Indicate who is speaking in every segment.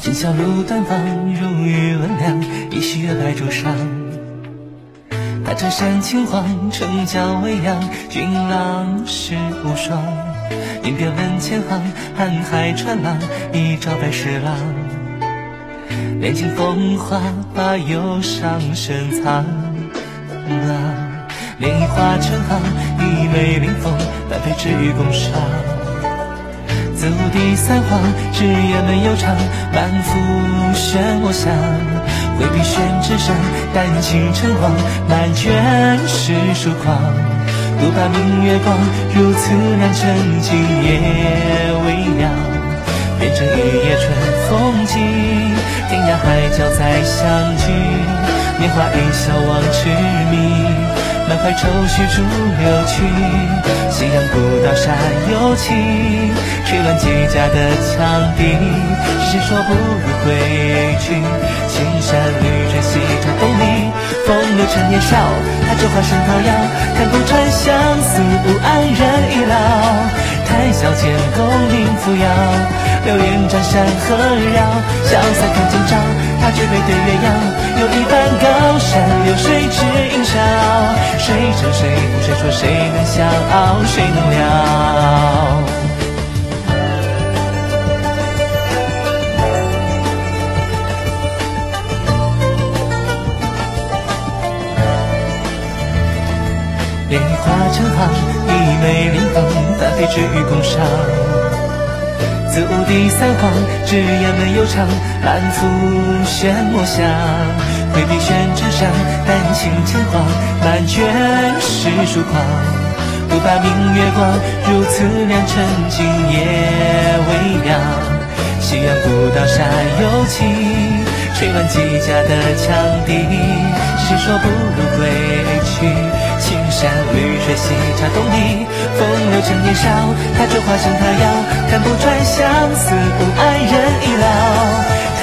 Speaker 1: 今宵露灯放，如玉温凉，一袭月白竹上。大城山青黄，城郊未央，君郎世无双。银边问前行，瀚海穿浪，一朝白石郎。恋尽风华，把忧伤深藏。莲衣化成行，一眉临风，半飞至于宫上。自无地三皇，日夜闷悠长，满腹眩我想。挥笔宣纸上，丹青成光，满卷诗书狂。独把明月光，如此染成今夜未央。变成一夜春风景，天涯海角再相聚。年华一笑望痴迷。满怀愁绪逐流去，夕阳古道山幽情，吹乱几家的羌笛。谁说不如归去？青山绿水西茶东篱，风流趁年少，他着花生桃夭。看不穿相思不安人已老。谈笑间，功名扶摇，流连江山河绕，潇洒看今朝。他举杯对月遥，有一番高山流水知音少。谁胜谁负？谁说谁能相傲？谁能了？莲花成行，一眉临风，翻飞至于宫上。自无第三皇，只言门悠长，满腹眩墨香。挥笔宣纸上，丹青浅黄，满卷诗书狂。独把明月光，如此良辰今夜未央。夕阳古道山幽情，吹乱几家的羌笛。谁说不如归去？山绿水，西茶东篱，风流趁年少。他着花香，他摇，看不穿相思不爱人已老。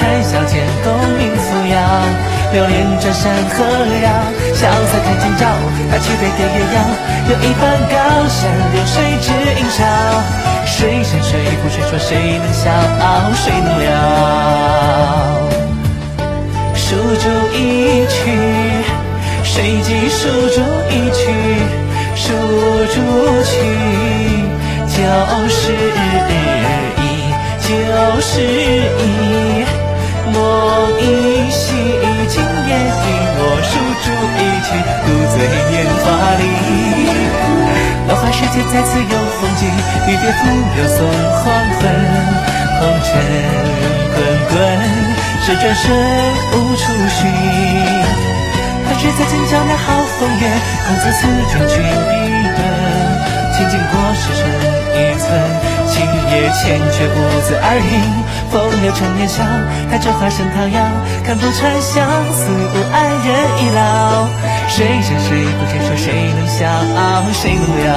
Speaker 1: 谈笑间，功名扶摇，流连这山河绕。潇洒看今朝，他举杯对月遥。有一番高山流水只影少。谁胜谁负？谁说谁能笑傲？谁能了？书竹一曲。谁寄书竹一曲，书竹曲，就是意，就是意。梦一醒，今夜听我书竹一曲，独醉烟花里。落花世界再次有风景，离别浮流送黄昏，红尘滚滚，是转身无处寻。只在今朝那好风月，空自思君君笔顿，清净过世成一寸。青叶千却无字而饮，风流成年少。他着花生桃夭，看不穿相思不安人已老。谁胜谁负？谁说谁能笑傲？谁能了？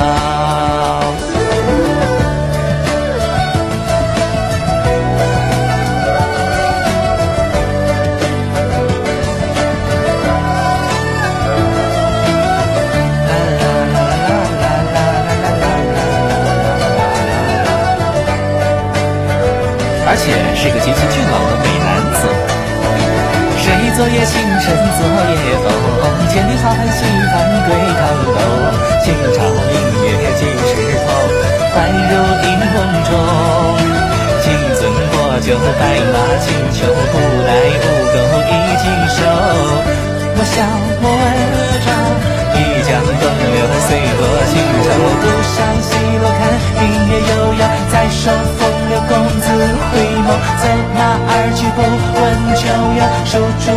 Speaker 1: 而且是个极其俊朗的美男子。谁昨夜星辰，昨夜风，千里好汉西翻归唐楼。今朝明月几时头，宛如一梦中。金樽过酒，白马轻裘，古来手，中。